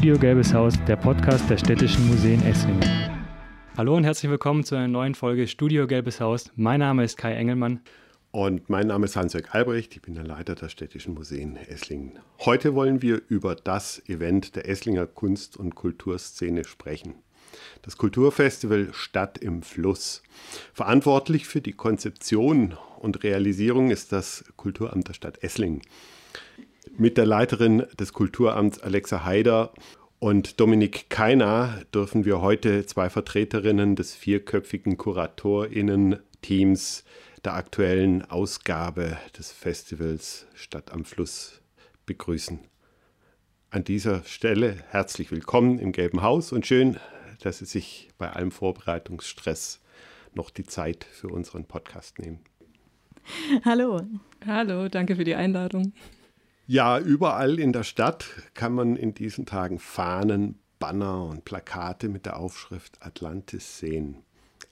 Studio Gelbes Haus, der Podcast der Städtischen Museen Esslingen. Hallo und herzlich willkommen zu einer neuen Folge Studio Gelbes Haus. Mein Name ist Kai Engelmann. Und mein Name ist Hans-Jörg Albrecht, ich bin der Leiter der Städtischen Museen Esslingen. Heute wollen wir über das Event der Esslinger Kunst- und Kulturszene sprechen. Das Kulturfestival Stadt im Fluss. Verantwortlich für die Konzeption und Realisierung ist das Kulturamt der Stadt Esslingen. Mit der Leiterin des Kulturamts Alexa Haider und Dominik Keiner dürfen wir heute zwei Vertreterinnen des vierköpfigen KuratorInnen-Teams der aktuellen Ausgabe des Festivals Stadt am Fluss begrüßen. An dieser Stelle herzlich willkommen im Gelben Haus und schön, dass Sie sich bei allem Vorbereitungsstress noch die Zeit für unseren Podcast nehmen. Hallo. Hallo, danke für die Einladung. Ja, überall in der Stadt kann man in diesen Tagen Fahnen, Banner und Plakate mit der Aufschrift Atlantis sehen.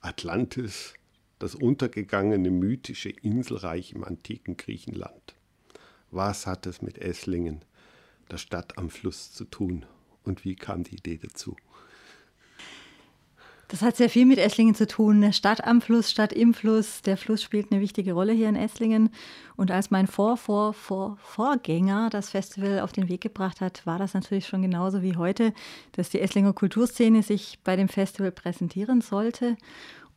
Atlantis, das untergegangene mythische Inselreich im antiken Griechenland. Was hat es mit Esslingen, der Stadt am Fluss, zu tun und wie kam die Idee dazu? Das hat sehr viel mit Esslingen zu tun. Eine Stadt am Fluss, Stadt im Fluss. Der Fluss spielt eine wichtige Rolle hier in Esslingen. Und als mein Vor, Vor, Vor, Vorgänger das Festival auf den Weg gebracht hat, war das natürlich schon genauso wie heute, dass die Esslinger Kulturszene sich bei dem Festival präsentieren sollte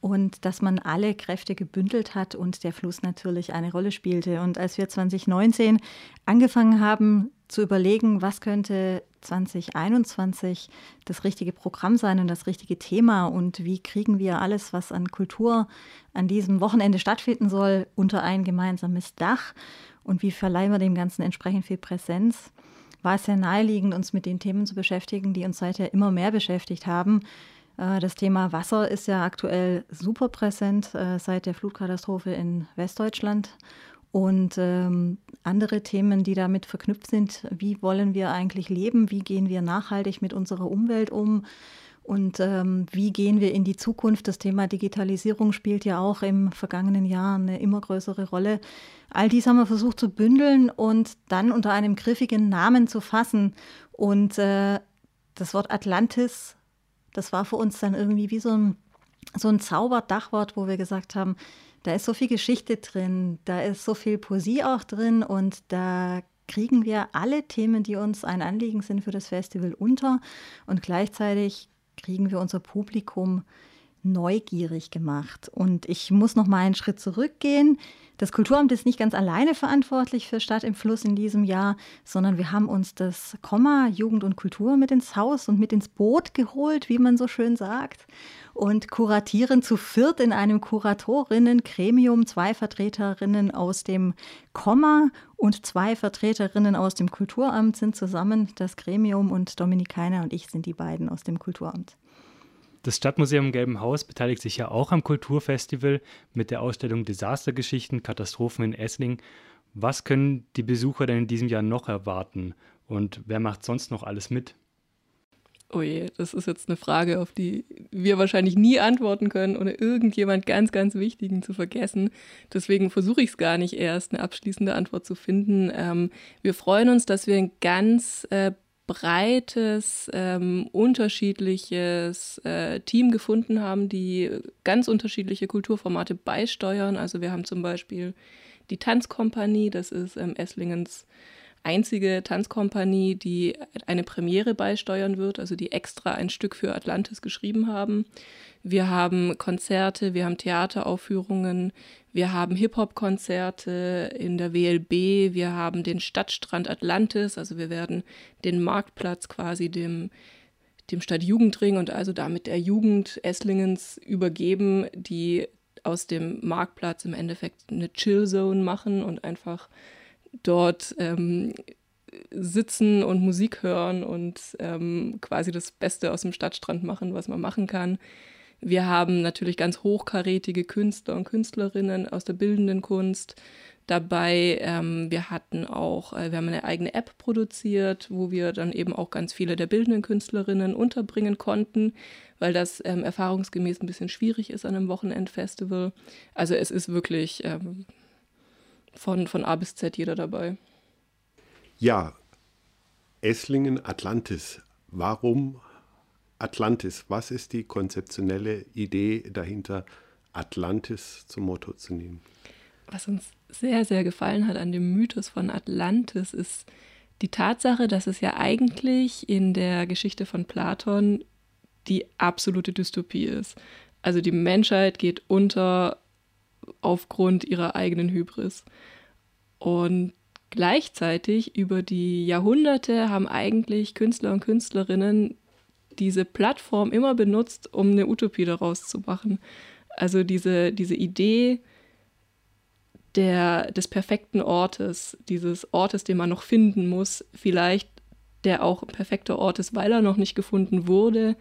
und dass man alle Kräfte gebündelt hat und der Fluss natürlich eine Rolle spielte. Und als wir 2019 angefangen haben zu überlegen, was könnte 2021 das richtige Programm sein und das richtige Thema und wie kriegen wir alles, was an Kultur an diesem Wochenende stattfinden soll, unter ein gemeinsames Dach und wie verleihen wir dem Ganzen entsprechend viel Präsenz, war es sehr naheliegend, uns mit den Themen zu beschäftigen, die uns seither immer mehr beschäftigt haben. Äh, das Thema Wasser ist ja aktuell super präsent äh, seit der Flutkatastrophe in Westdeutschland und ähm, andere Themen, die damit verknüpft sind. Wie wollen wir eigentlich leben? Wie gehen wir nachhaltig mit unserer Umwelt um? Und ähm, wie gehen wir in die Zukunft? Das Thema Digitalisierung spielt ja auch im vergangenen Jahr eine immer größere Rolle. All dies haben wir versucht zu bündeln und dann unter einem griffigen Namen zu fassen. Und äh, das Wort Atlantis, das war für uns dann irgendwie wie so ein, so ein Zauberdachwort, wo wir gesagt haben, da ist so viel Geschichte drin, da ist so viel Poesie auch drin und da kriegen wir alle Themen, die uns ein Anliegen sind für das Festival unter und gleichzeitig kriegen wir unser Publikum neugierig gemacht. Und ich muss noch mal einen Schritt zurückgehen. Das Kulturamt ist nicht ganz alleine verantwortlich für Stadt im Fluss in diesem Jahr, sondern wir haben uns das Komma Jugend und Kultur mit ins Haus und mit ins Boot geholt, wie man so schön sagt. Und kuratieren zu viert in einem Kuratorinnen-Gremium, zwei Vertreterinnen aus dem Komma und zwei Vertreterinnen aus dem Kulturamt sind zusammen das Gremium und Dominikaner und ich sind die beiden aus dem Kulturamt. Das Stadtmuseum Gelben Haus beteiligt sich ja auch am Kulturfestival mit der Ausstellung Desastergeschichten, Katastrophen in Esslingen. Was können die Besucher denn in diesem Jahr noch erwarten? Und wer macht sonst noch alles mit? Oh je, das ist jetzt eine Frage, auf die wir wahrscheinlich nie antworten können, ohne irgendjemand ganz, ganz Wichtigen zu vergessen. Deswegen versuche ich es gar nicht erst, eine abschließende Antwort zu finden. Ähm, wir freuen uns, dass wir ein ganz äh, breites, ähm, unterschiedliches äh, Team gefunden haben, die ganz unterschiedliche Kulturformate beisteuern. Also wir haben zum Beispiel die Tanzkompanie, das ist ähm, Esslingens einzige Tanzkompanie, die eine Premiere beisteuern wird, also die extra ein Stück für Atlantis geschrieben haben. Wir haben Konzerte, wir haben Theateraufführungen, wir haben Hip-Hop-Konzerte in der WLB, wir haben den Stadtstrand Atlantis, also wir werden den Marktplatz quasi dem, dem Stadtjugendring und also damit der Jugend Esslingens übergeben, die aus dem Marktplatz im Endeffekt eine Chill-Zone machen und einfach dort ähm, sitzen und Musik hören und ähm, quasi das Beste aus dem Stadtstrand machen, was man machen kann. Wir haben natürlich ganz hochkarätige Künstler und Künstlerinnen aus der bildenden Kunst dabei. Ähm, wir hatten auch, äh, wir haben eine eigene App produziert, wo wir dann eben auch ganz viele der bildenden Künstlerinnen unterbringen konnten, weil das ähm, erfahrungsgemäß ein bisschen schwierig ist an einem Wochenendfestival. Also es ist wirklich ähm, von, von A bis Z jeder dabei. Ja, Esslingen Atlantis. Warum Atlantis? Was ist die konzeptionelle Idee dahinter, Atlantis zum Motto zu nehmen? Was uns sehr, sehr gefallen hat an dem Mythos von Atlantis, ist die Tatsache, dass es ja eigentlich in der Geschichte von Platon die absolute Dystopie ist. Also die Menschheit geht unter aufgrund ihrer eigenen Hybris. Und gleichzeitig über die Jahrhunderte haben eigentlich Künstler und Künstlerinnen diese Plattform immer benutzt, um eine Utopie daraus zu machen. Also diese, diese Idee der, des perfekten Ortes, dieses Ortes, den man noch finden muss, vielleicht der auch ein perfekter Ort ist, weil er noch nicht gefunden wurde,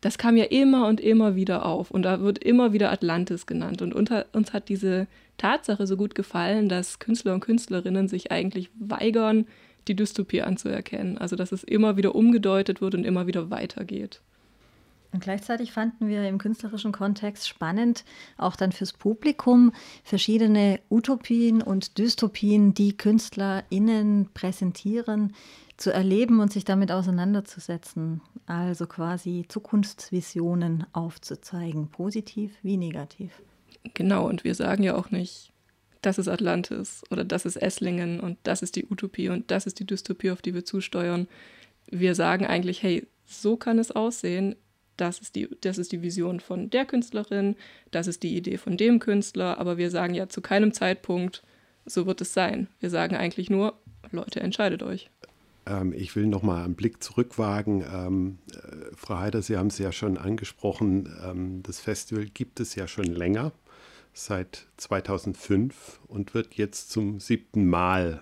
das kam ja immer und immer wieder auf. Und da wird immer wieder Atlantis genannt. Und unter, uns hat diese Tatsache so gut gefallen, dass Künstler und Künstlerinnen sich eigentlich weigern, die Dystopie anzuerkennen. Also dass es immer wieder umgedeutet wird und immer wieder weitergeht. Und gleichzeitig fanden wir im künstlerischen Kontext spannend, auch dann fürs Publikum, verschiedene Utopien und Dystopien, die KünstlerInnen präsentieren, zu erleben und sich damit auseinanderzusetzen. Also quasi Zukunftsvisionen aufzuzeigen, positiv wie negativ. Genau, und wir sagen ja auch nicht, das ist Atlantis oder das ist Esslingen und das ist die Utopie und das ist die Dystopie, auf die wir zusteuern. Wir sagen eigentlich, hey, so kann es aussehen. Das ist, die, das ist die Vision von der Künstlerin, das ist die Idee von dem Künstler, aber wir sagen ja zu keinem Zeitpunkt, so wird es sein. Wir sagen eigentlich nur, Leute, entscheidet euch. Ähm, ich will noch mal einen Blick zurückwagen. Ähm, äh, Frau Heider, Sie haben es ja schon angesprochen, ähm, das Festival gibt es ja schon länger seit 2005 und wird jetzt zum siebten Mal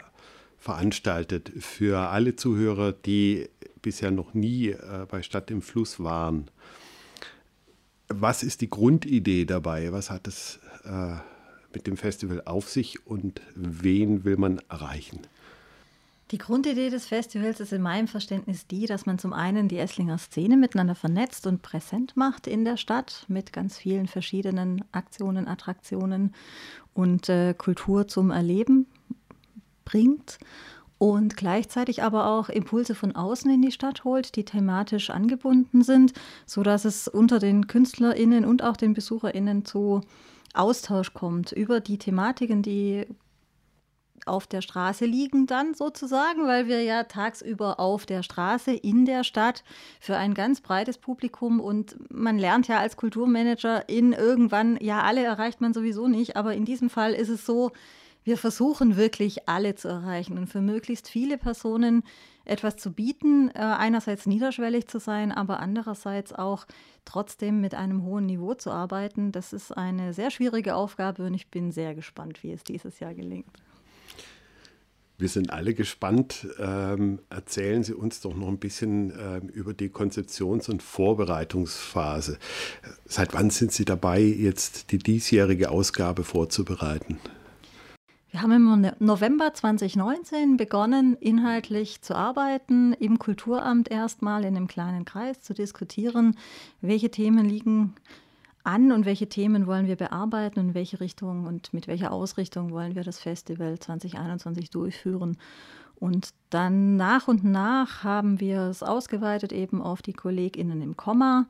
veranstaltet. Für alle Zuhörer, die bisher noch nie äh, bei Stadt im Fluss waren. Was ist die Grundidee dabei? Was hat es äh, mit dem Festival auf sich und wen will man erreichen? Die Grundidee des Festivals ist in meinem Verständnis die, dass man zum einen die Esslinger Szene miteinander vernetzt und präsent macht in der Stadt mit ganz vielen verschiedenen Aktionen, Attraktionen und äh, Kultur zum Erleben bringt und gleichzeitig aber auch Impulse von außen in die Stadt holt, die thematisch angebunden sind, sodass es unter den KünstlerInnen und auch den BesucherInnen zu Austausch kommt über die Thematiken, die auf der Straße liegen dann sozusagen, weil wir ja tagsüber auf der Straße in der Stadt für ein ganz breites Publikum und man lernt ja als Kulturmanager in irgendwann, ja, alle erreicht man sowieso nicht, aber in diesem Fall ist es so, wir versuchen wirklich alle zu erreichen und für möglichst viele Personen etwas zu bieten, äh, einerseits niederschwellig zu sein, aber andererseits auch trotzdem mit einem hohen Niveau zu arbeiten. Das ist eine sehr schwierige Aufgabe und ich bin sehr gespannt, wie es dieses Jahr gelingt. Wir sind alle gespannt. Ähm, erzählen Sie uns doch noch ein bisschen ähm, über die Konzeptions- und Vorbereitungsphase. Seit wann sind Sie dabei, jetzt die diesjährige Ausgabe vorzubereiten? Wir haben im November 2019 begonnen, inhaltlich zu arbeiten, im Kulturamt erstmal in einem kleinen Kreis zu diskutieren, welche Themen liegen an und welche Themen wollen wir bearbeiten und in welche Richtung und mit welcher Ausrichtung wollen wir das Festival 2021 durchführen. Und dann nach und nach haben wir es ausgeweitet eben auf die KollegInnen im Komma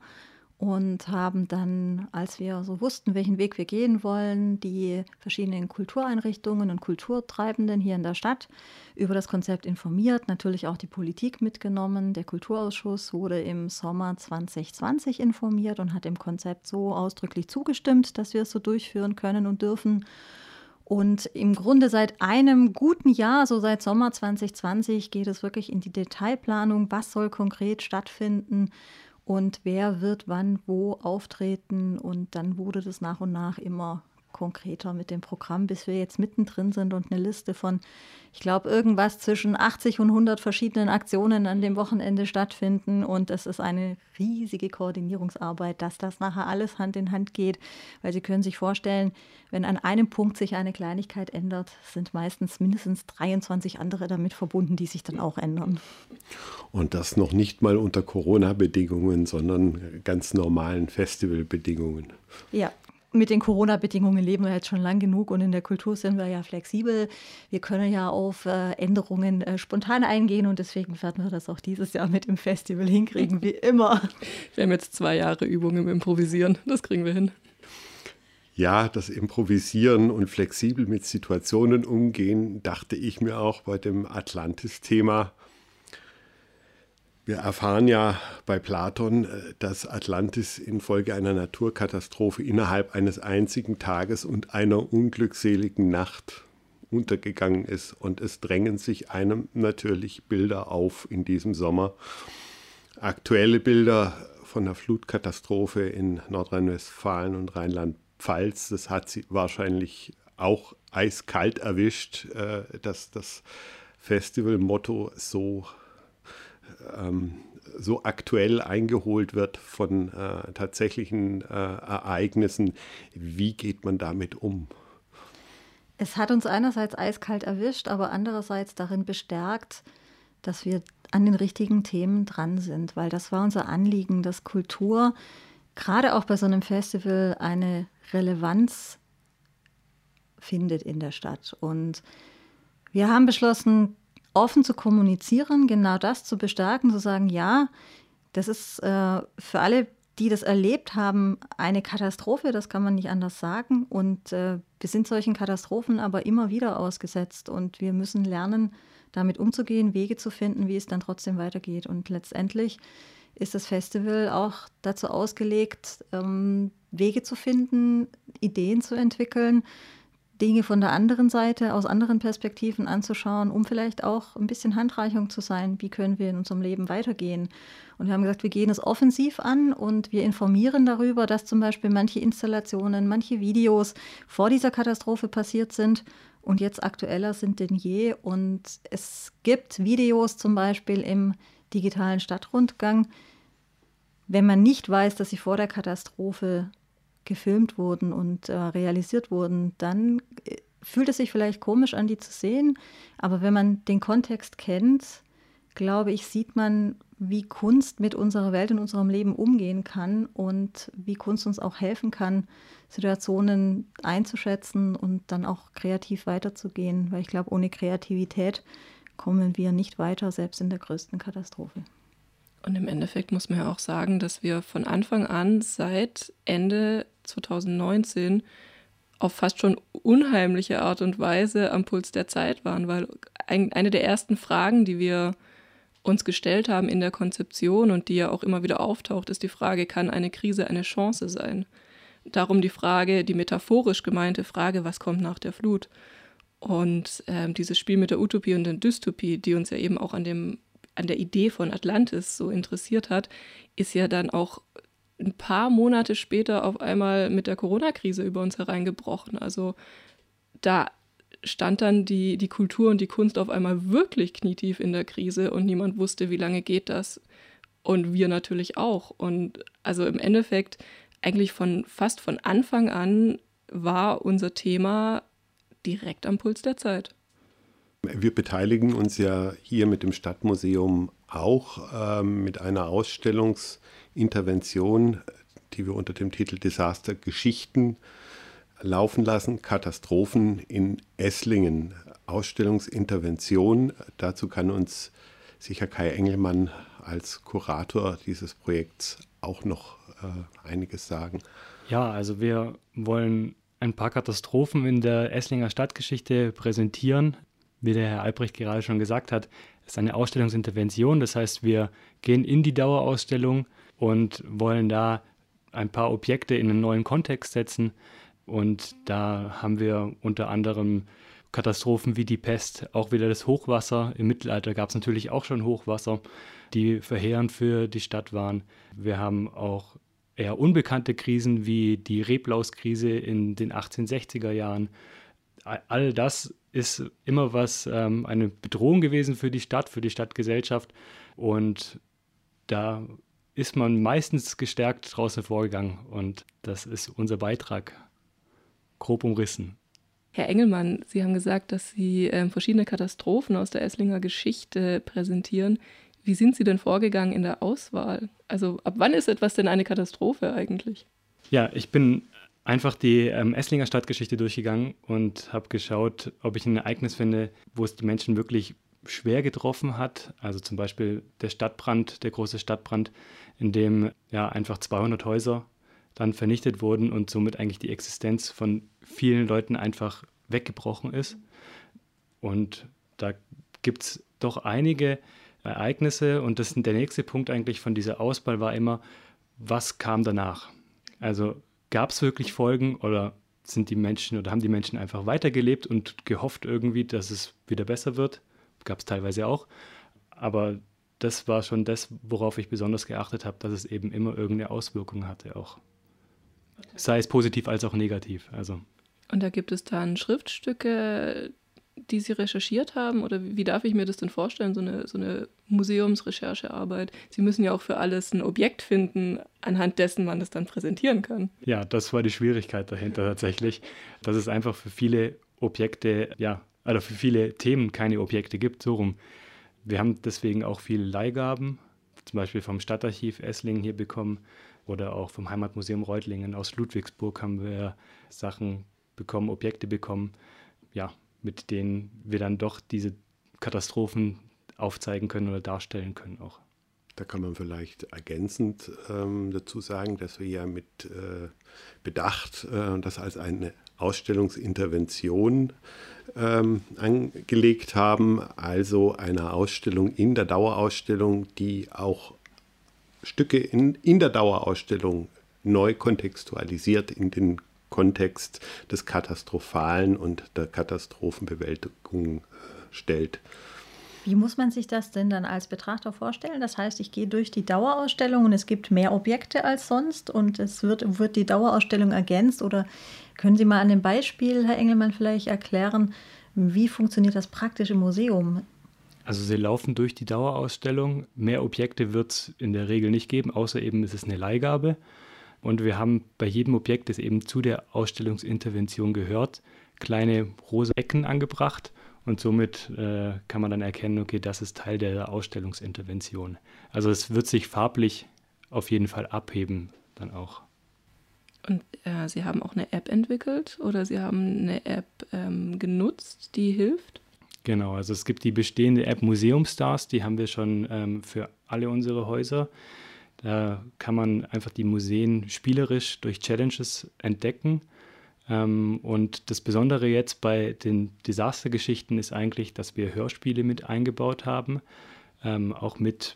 und haben dann, als wir so wussten, welchen Weg wir gehen wollen, die verschiedenen Kultureinrichtungen und Kulturtreibenden hier in der Stadt über das Konzept informiert, natürlich auch die Politik mitgenommen. Der Kulturausschuss wurde im Sommer 2020 informiert und hat dem Konzept so ausdrücklich zugestimmt, dass wir es so durchführen können und dürfen. Und im Grunde seit einem guten Jahr, so seit Sommer 2020, geht es wirklich in die Detailplanung, was soll konkret stattfinden und wer wird wann wo auftreten. Und dann wurde das nach und nach immer konkreter mit dem Programm, bis wir jetzt mittendrin sind und eine Liste von, ich glaube, irgendwas zwischen 80 und 100 verschiedenen Aktionen an dem Wochenende stattfinden. Und es ist eine riesige Koordinierungsarbeit, dass das nachher alles Hand in Hand geht, weil Sie können sich vorstellen, wenn an einem Punkt sich eine Kleinigkeit ändert, sind meistens mindestens 23 andere damit verbunden, die sich dann auch ändern. Und das noch nicht mal unter Corona-Bedingungen, sondern ganz normalen Festivalbedingungen. Ja, mit den Corona-Bedingungen leben wir jetzt schon lang genug und in der Kultur sind wir ja flexibel. Wir können ja auf äh, Änderungen äh, spontan eingehen und deswegen werden wir das auch dieses Jahr mit dem Festival hinkriegen, wie immer. Wir haben jetzt zwei Jahre Übung im Improvisieren, das kriegen wir hin. Ja, das Improvisieren und flexibel mit Situationen umgehen, dachte ich mir auch bei dem Atlantis-Thema. Wir erfahren ja bei Platon, äh, dass Atlantis infolge einer Naturkatastrophe innerhalb eines einzigen Tages und einer unglückseligen Nacht untergegangen ist. Und es drängen sich einem natürlich Bilder auf in diesem Sommer. Aktuelle Bilder von der Flutkatastrophe in Nordrhein-Westfalen und Rheinland-Pfalz. Das hat sie wahrscheinlich auch eiskalt erwischt, äh, dass das Festivalmotto so ähm, so aktuell eingeholt wird von äh, tatsächlichen äh, Ereignissen. Wie geht man damit um? Es hat uns einerseits eiskalt erwischt, aber andererseits darin bestärkt, dass wir an den richtigen Themen dran sind, weil das war unser Anliegen, dass Kultur gerade auch bei so einem Festival eine Relevanz findet in der Stadt. Und wir haben beschlossen, offen zu kommunizieren, genau das zu bestärken, zu sagen, ja, das ist äh, für alle, die das erlebt haben, eine Katastrophe, das kann man nicht anders sagen. Und äh, wir sind solchen Katastrophen aber immer wieder ausgesetzt und wir müssen lernen, damit umzugehen, Wege zu finden, wie es dann trotzdem weitergeht. Und letztendlich ist das Festival auch dazu ausgelegt, ähm, Wege zu finden, Ideen zu entwickeln, Dinge von der anderen Seite, aus anderen Perspektiven anzuschauen, um vielleicht auch ein bisschen Handreichung zu sein, wie können wir in unserem Leben weitergehen. Und wir haben gesagt, wir gehen es offensiv an und wir informieren darüber, dass zum Beispiel manche Installationen, manche Videos vor dieser Katastrophe passiert sind und jetzt aktueller sind denn je. Und es gibt Videos zum Beispiel im digitalen Stadtrundgang, wenn man nicht weiß, dass sie vor der Katastrophe gefilmt wurden und äh, realisiert wurden, dann äh, fühlt es sich vielleicht komisch an, die zu sehen. Aber wenn man den Kontext kennt, glaube ich, sieht man, wie Kunst mit unserer Welt und unserem Leben umgehen kann und wie Kunst uns auch helfen kann, Situationen einzuschätzen und dann auch kreativ weiterzugehen. Weil ich glaube, ohne Kreativität kommen wir nicht weiter, selbst in der größten Katastrophe. Und im Endeffekt muss man ja auch sagen, dass wir von Anfang an seit Ende 2019 auf fast schon unheimliche Art und Weise am Puls der Zeit waren, weil eine der ersten Fragen, die wir uns gestellt haben in der Konzeption und die ja auch immer wieder auftaucht, ist die Frage, kann eine Krise eine Chance sein? Darum die Frage, die metaphorisch gemeinte Frage, was kommt nach der Flut? Und äh, dieses Spiel mit der Utopie und der Dystopie, die uns ja eben auch an dem an der Idee von Atlantis so interessiert hat, ist ja dann auch ein paar Monate später auf einmal mit der Corona-Krise über uns hereingebrochen. Also da stand dann die, die Kultur und die Kunst auf einmal wirklich knietief in der Krise und niemand wusste, wie lange geht das. Und wir natürlich auch. Und also im Endeffekt, eigentlich von fast von Anfang an war unser Thema direkt am Puls der Zeit. Wir beteiligen uns ja hier mit dem Stadtmuseum auch ähm, mit einer Ausstellungsintervention, die wir unter dem Titel Desaster Geschichten laufen lassen, Katastrophen in Esslingen. Ausstellungsintervention, dazu kann uns sicher Kai Engelmann als Kurator dieses Projekts auch noch äh, einiges sagen. Ja, also wir wollen ein paar Katastrophen in der Esslinger Stadtgeschichte präsentieren, wie der Herr Albrecht gerade schon gesagt hat, ist eine Ausstellungsintervention. Das heißt, wir gehen in die Dauerausstellung und wollen da ein paar Objekte in einen neuen Kontext setzen. Und da haben wir unter anderem Katastrophen wie die Pest, auch wieder das Hochwasser. Im Mittelalter gab es natürlich auch schon Hochwasser, die verheerend für die Stadt waren. Wir haben auch eher unbekannte Krisen wie die Reblauskrise in den 1860er Jahren. All das ist immer was, ähm, eine Bedrohung gewesen für die Stadt, für die Stadtgesellschaft. Und da ist man meistens gestärkt draußen vorgegangen. Und das ist unser Beitrag, grob umrissen. Herr Engelmann, Sie haben gesagt, dass Sie äh, verschiedene Katastrophen aus der Esslinger Geschichte präsentieren. Wie sind Sie denn vorgegangen in der Auswahl? Also ab wann ist etwas denn eine Katastrophe eigentlich? Ja, ich bin einfach die ähm, Esslinger Stadtgeschichte durchgegangen und habe geschaut, ob ich ein Ereignis finde, wo es die Menschen wirklich schwer getroffen hat. Also zum Beispiel der Stadtbrand, der große Stadtbrand, in dem ja einfach 200 Häuser dann vernichtet wurden und somit eigentlich die Existenz von vielen Leuten einfach weggebrochen ist. Und da gibt es doch einige Ereignisse und das der nächste Punkt eigentlich von dieser Auswahl war immer, was kam danach? Also gab es wirklich Folgen oder sind die Menschen oder haben die Menschen einfach weitergelebt und gehofft irgendwie, dass es wieder besser wird? Gab es teilweise auch. Aber das war schon das, worauf ich besonders geachtet habe, dass es eben immer irgendeine Auswirkung hatte auch. Sei es positiv als auch negativ. Also. Und da gibt es dann Schriftstücke, die Sie recherchiert haben? Oder wie darf ich mir das denn vorstellen, so eine, so eine Museumsrecherchearbeit? Sie müssen ja auch für alles ein Objekt finden, anhand dessen man das dann präsentieren kann. Ja, das war die Schwierigkeit dahinter tatsächlich, dass es einfach für viele Objekte, ja, also für viele Themen keine Objekte gibt, so rum. Wir haben deswegen auch viele Leihgaben, zum Beispiel vom Stadtarchiv Esslingen hier bekommen oder auch vom Heimatmuseum Reutlingen aus Ludwigsburg haben wir Sachen bekommen, Objekte bekommen. Ja, mit denen wir dann doch diese Katastrophen aufzeigen können oder darstellen können auch. Da kann man vielleicht ergänzend ähm, dazu sagen, dass wir ja mit äh, Bedacht äh, das als eine Ausstellungsintervention ähm, angelegt haben, also eine Ausstellung in der Dauerausstellung, die auch Stücke in, in der Dauerausstellung neu kontextualisiert in den Kontext des Katastrophalen und der Katastrophenbewältigung äh, stellt. Wie muss man sich das denn dann als Betrachter vorstellen? Das heißt, ich gehe durch die Dauerausstellung und es gibt mehr Objekte als sonst und es wird, wird die Dauerausstellung ergänzt. Oder können Sie mal an dem Beispiel, Herr Engelmann, vielleicht erklären, wie funktioniert das praktisch im Museum? Also sie laufen durch die Dauerausstellung. Mehr Objekte wird es in der Regel nicht geben, außer eben ist es eine Leihgabe. Und wir haben bei jedem Objekt, das eben zu der Ausstellungsintervention gehört, kleine rosa Ecken angebracht. Und somit äh, kann man dann erkennen, okay, das ist Teil der Ausstellungsintervention. Also es wird sich farblich auf jeden Fall abheben dann auch. Und äh, Sie haben auch eine App entwickelt oder Sie haben eine App ähm, genutzt, die hilft? Genau, also es gibt die bestehende App Museumstars, die haben wir schon ähm, für alle unsere Häuser. Da kann man einfach die Museen spielerisch durch Challenges entdecken. Ähm, und das Besondere jetzt bei den Desastergeschichten ist eigentlich, dass wir Hörspiele mit eingebaut haben, ähm, auch mit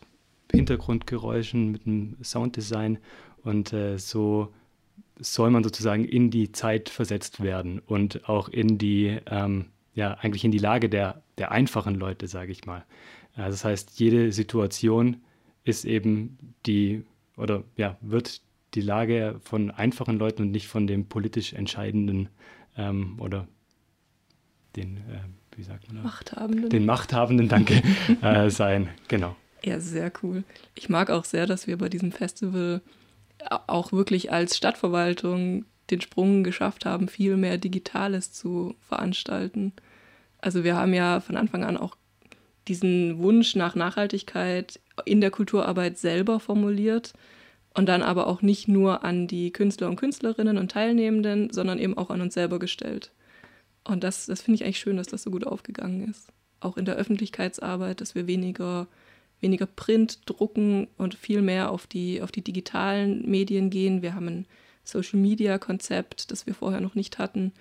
Hintergrundgeräuschen, mit dem Sounddesign. Und äh, so soll man sozusagen in die Zeit versetzt werden und auch in die, ähm, ja, eigentlich in die Lage der, der einfachen Leute, sage ich mal. Also das heißt, jede Situation ist eben die, oder ja, wird die Lage von einfachen Leuten und nicht von dem politisch Entscheidenden ähm, oder den, äh, wie sagt man das? Machthabenden. Den Machthabenden, danke, äh, sein. Genau. Ja, sehr cool. Ich mag auch sehr, dass wir bei diesem Festival auch wirklich als Stadtverwaltung den Sprung geschafft haben, viel mehr Digitales zu veranstalten. Also wir haben ja von Anfang an auch diesen Wunsch nach Nachhaltigkeit in der Kulturarbeit selber formuliert und dann aber auch nicht nur an die Künstler und Künstlerinnen und Teilnehmenden, sondern eben auch an uns selber gestellt. Und das, das finde ich eigentlich schön, dass das so gut aufgegangen ist. Auch in der Öffentlichkeitsarbeit, dass wir weniger, weniger Print drucken und viel mehr auf die, auf die digitalen Medien gehen. Wir haben ein Social-Media-Konzept, das wir vorher noch nicht hatten.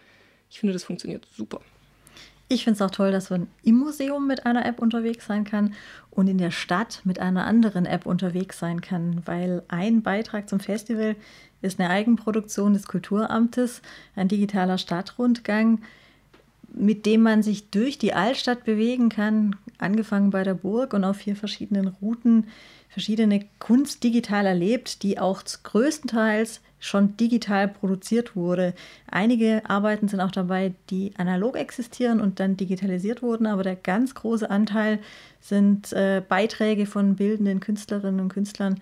Ich finde, das funktioniert super. Ich finde es auch toll, dass man im Museum mit einer App unterwegs sein kann und in der Stadt mit einer anderen App unterwegs sein kann, weil ein Beitrag zum Festival ist eine Eigenproduktion des Kulturamtes, ein digitaler Stadtrundgang, mit dem man sich durch die Altstadt bewegen kann, angefangen bei der Burg und auf vier verschiedenen Routen. Verschiedene Kunst digital erlebt, die auch größtenteils schon digital produziert wurde. Einige Arbeiten sind auch dabei, die analog existieren und dann digitalisiert wurden, aber der ganz große Anteil sind äh, Beiträge von bildenden Künstlerinnen und Künstlern,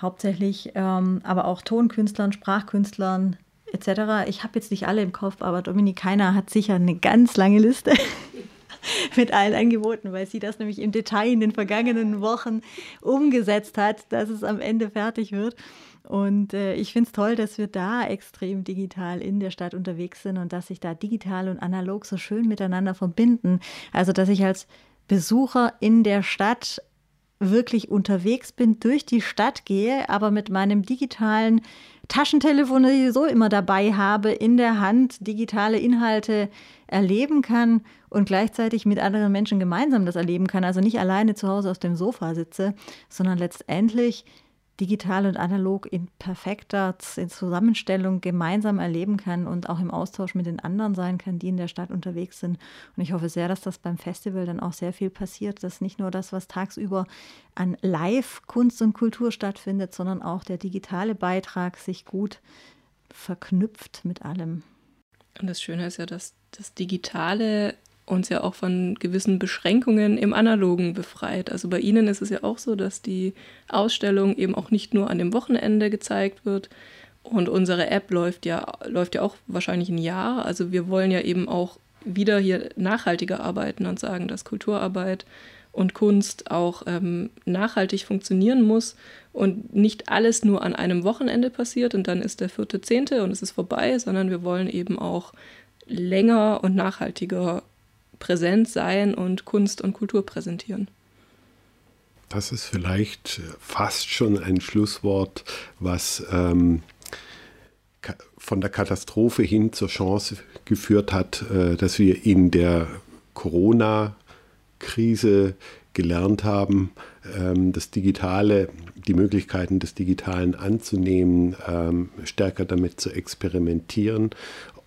hauptsächlich, ähm, aber auch Tonkünstlern, Sprachkünstlern etc. Ich habe jetzt nicht alle im Kopf, aber Dominik Heiner hat sicher eine ganz lange Liste. mit allen Angeboten, weil sie das nämlich im Detail in den vergangenen Wochen umgesetzt hat, dass es am Ende fertig wird. Und äh, ich finde es toll, dass wir da extrem digital in der Stadt unterwegs sind und dass sich da digital und analog so schön miteinander verbinden. Also, dass ich als Besucher in der Stadt wirklich unterwegs bin, durch die Stadt gehe, aber mit meinem digitalen Taschentelefon, das ich so immer dabei habe, in der Hand digitale Inhalte erleben kann und gleichzeitig mit anderen Menschen gemeinsam das erleben kann. Also nicht alleine zu Hause auf dem Sofa sitze, sondern letztendlich digital und analog in perfekter in Zusammenstellung gemeinsam erleben kann und auch im Austausch mit den anderen sein kann, die in der Stadt unterwegs sind. Und ich hoffe sehr, dass das beim Festival dann auch sehr viel passiert, dass nicht nur das, was tagsüber an Live-Kunst und Kultur stattfindet, sondern auch der digitale Beitrag sich gut verknüpft mit allem. Und das Schöne ist ja, dass das Digitale uns ja auch von gewissen Beschränkungen im Analogen befreit. Also bei Ihnen ist es ja auch so, dass die Ausstellung eben auch nicht nur an dem Wochenende gezeigt wird. Und unsere App läuft ja, läuft ja auch wahrscheinlich ein Jahr. Also wir wollen ja eben auch wieder hier nachhaltiger arbeiten und sagen, dass Kulturarbeit und Kunst auch ähm, nachhaltig funktionieren muss und nicht alles nur an einem Wochenende passiert und dann ist der vierte, zehnte und es ist vorbei, sondern wir wollen eben auch länger und nachhaltiger präsent sein und Kunst und Kultur präsentieren. Das ist vielleicht fast schon ein Schlusswort, was ähm, von der Katastrophe hin zur Chance geführt hat, äh, dass wir in der Corona-Krise gelernt haben, ähm, das Digitale, die Möglichkeiten des Digitalen anzunehmen, ähm, stärker damit zu experimentieren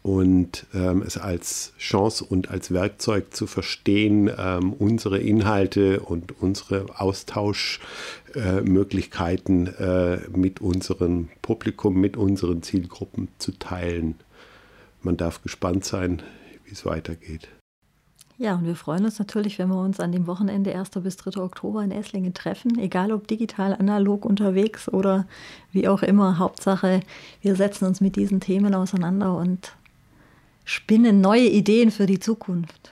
und ähm, es als Chance und als Werkzeug zu verstehen, ähm, unsere Inhalte und unsere Austauschmöglichkeiten äh, äh, mit unserem Publikum, mit unseren Zielgruppen zu teilen. Man darf gespannt sein, wie es weitergeht. Ja, und wir freuen uns natürlich, wenn wir uns an dem Wochenende 1. bis 3. Oktober in Esslingen treffen, egal ob digital, analog unterwegs oder wie auch immer. Hauptsache, wir setzen uns mit diesen Themen auseinander und spinnen neue Ideen für die Zukunft.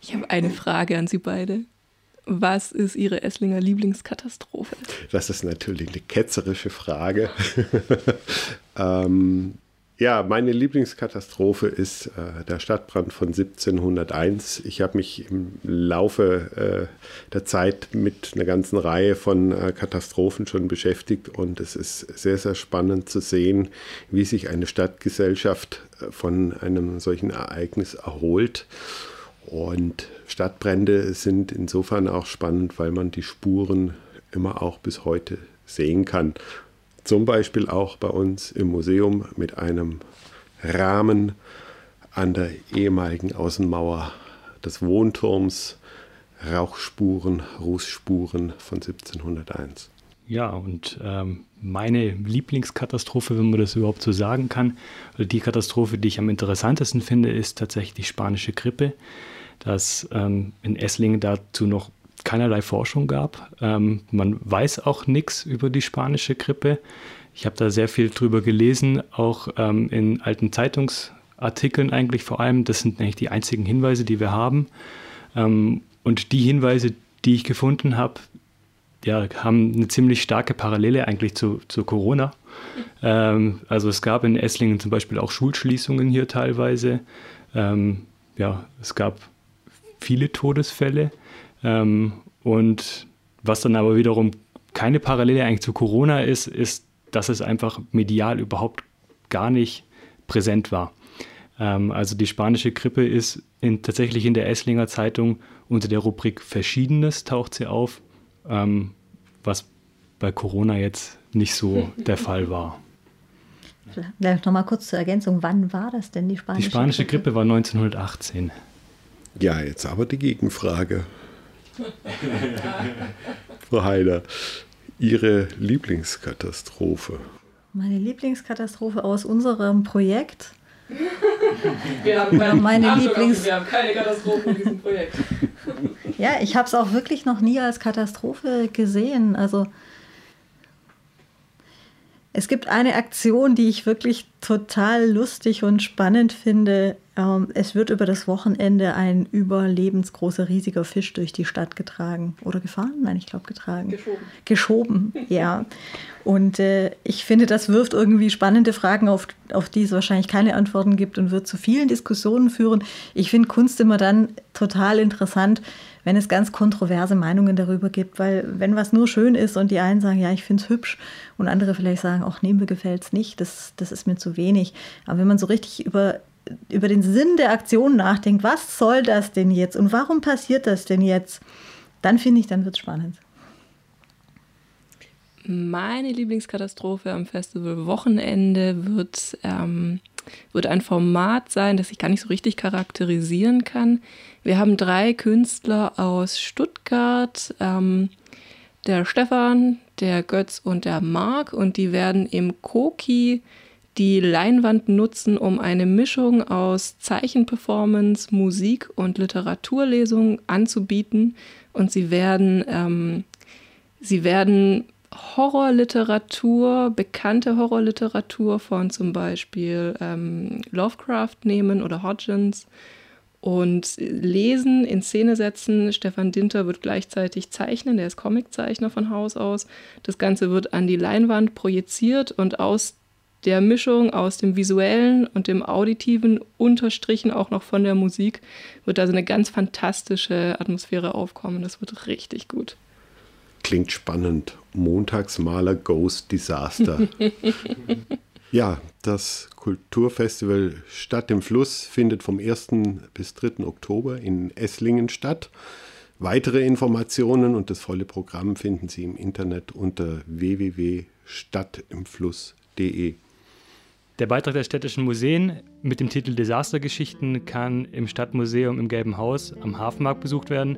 Ich habe eine Frage an Sie beide. Was ist Ihre Esslinger Lieblingskatastrophe? Das ist natürlich eine ketzerische Frage. ähm, ja, meine Lieblingskatastrophe ist äh, der Stadtbrand von 1701. Ich habe mich im Laufe äh, der Zeit mit einer ganzen Reihe von äh, Katastrophen schon beschäftigt und es ist sehr, sehr spannend zu sehen, wie sich eine Stadtgesellschaft äh, von einem solchen Ereignis erholt. Und Stadtbrände sind insofern auch spannend, weil man die Spuren immer auch bis heute sehen kann. Zum Beispiel auch bei uns im Museum mit einem Rahmen an der ehemaligen Außenmauer des Wohnturms, Rauchspuren, Rußspuren von 1701. Ja, und ähm, meine Lieblingskatastrophe, wenn man das überhaupt so sagen kann, oder die Katastrophe, die ich am interessantesten finde, ist tatsächlich die spanische Grippe, dass ähm, in Esslingen dazu noch keinerlei Forschung gab. Ähm, man weiß auch nichts über die spanische Grippe. Ich habe da sehr viel drüber gelesen, auch ähm, in alten Zeitungsartikeln eigentlich vor allem. Das sind eigentlich die einzigen Hinweise, die wir haben. Ähm, und die Hinweise, die ich gefunden habe, ja, haben eine ziemlich starke Parallele eigentlich zu, zu Corona. Ähm, also es gab in Esslingen zum Beispiel auch Schulschließungen hier teilweise. Ähm, ja, es gab viele Todesfälle. Ähm, und was dann aber wiederum keine Parallele eigentlich zu Corona ist, ist, dass es einfach medial überhaupt gar nicht präsent war. Ähm, also die spanische Grippe ist in, tatsächlich in der Esslinger Zeitung unter der Rubrik Verschiedenes taucht sie auf, ähm, was bei Corona jetzt nicht so der Fall war. Vielleicht nochmal kurz zur Ergänzung, wann war das denn die spanische Grippe? Die spanische Grippe, Grippe war 1918. Ja, jetzt aber die Gegenfrage. Frau Heider, Ihre Lieblingskatastrophe? Meine Lieblingskatastrophe aus unserem Projekt? Wir haben keine, meine Lieblings wir haben keine Katastrophe in diesem Projekt. ja, ich habe es auch wirklich noch nie als Katastrophe gesehen. Also es gibt eine Aktion, die ich wirklich total lustig und spannend finde. Ähm, es wird über das Wochenende ein überlebensgroßer, riesiger Fisch durch die Stadt getragen. Oder gefahren? Nein, ich glaube getragen. Geschoben. Geschoben, ja. Und äh, ich finde, das wirft irgendwie spannende Fragen auf, auf die es wahrscheinlich keine Antworten gibt und wird zu vielen Diskussionen führen. Ich finde Kunst immer dann total interessant, wenn es ganz kontroverse Meinungen darüber gibt, weil wenn was nur schön ist und die einen sagen, ja, ich finde es hübsch und andere vielleicht sagen, auch nee, mir gefällt es nicht, das, das ist mir zu wenig. Aber wenn man so richtig über über den Sinn der Aktion nachdenkt, was soll das denn jetzt und warum passiert das denn jetzt, dann finde ich, dann wird es spannend. Meine Lieblingskatastrophe am Festival Wochenende wird, ähm, wird ein Format sein, das ich gar nicht so richtig charakterisieren kann. Wir haben drei Künstler aus Stuttgart, ähm, der Stefan, der Götz und der Marc, und die werden im Koki die Leinwand nutzen, um eine Mischung aus Zeichenperformance, Musik und Literaturlesung anzubieten. Und sie werden, ähm, sie werden Horrorliteratur, bekannte Horrorliteratur von zum Beispiel ähm, Lovecraft nehmen oder Hodgins und lesen, in Szene setzen. Stefan Dinter wird gleichzeitig zeichnen, der ist Comiczeichner von Haus aus. Das Ganze wird an die Leinwand projiziert und aus der Mischung aus dem visuellen und dem auditiven, unterstrichen auch noch von der Musik, wird also eine ganz fantastische Atmosphäre aufkommen. Das wird richtig gut. Klingt spannend. Montagsmaler Ghost Disaster. ja, das Kulturfestival Stadt im Fluss findet vom 1. bis 3. Oktober in Esslingen statt. Weitere Informationen und das volle Programm finden Sie im Internet unter www.stadtimfluss.de. Der Beitrag der städtischen Museen mit dem Titel Desastergeschichten kann im Stadtmuseum im Gelben Haus am Hafenmarkt besucht werden.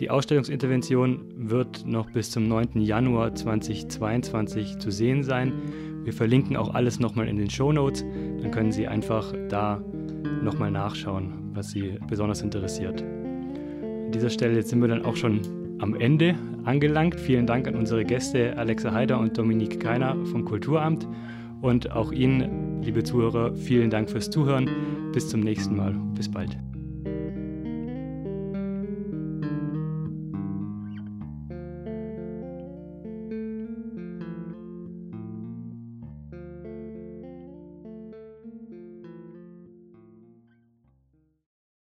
Die Ausstellungsintervention wird noch bis zum 9. Januar 2022 zu sehen sein. Wir verlinken auch alles nochmal in den Show Notes. Dann können Sie einfach da nochmal nachschauen, was Sie besonders interessiert. An dieser Stelle sind wir dann auch schon am Ende angelangt. Vielen Dank an unsere Gäste Alexa Heider und Dominique Keiner vom Kulturamt. Und auch Ihnen, liebe Zuhörer, vielen Dank fürs Zuhören. Bis zum nächsten Mal. Bis bald.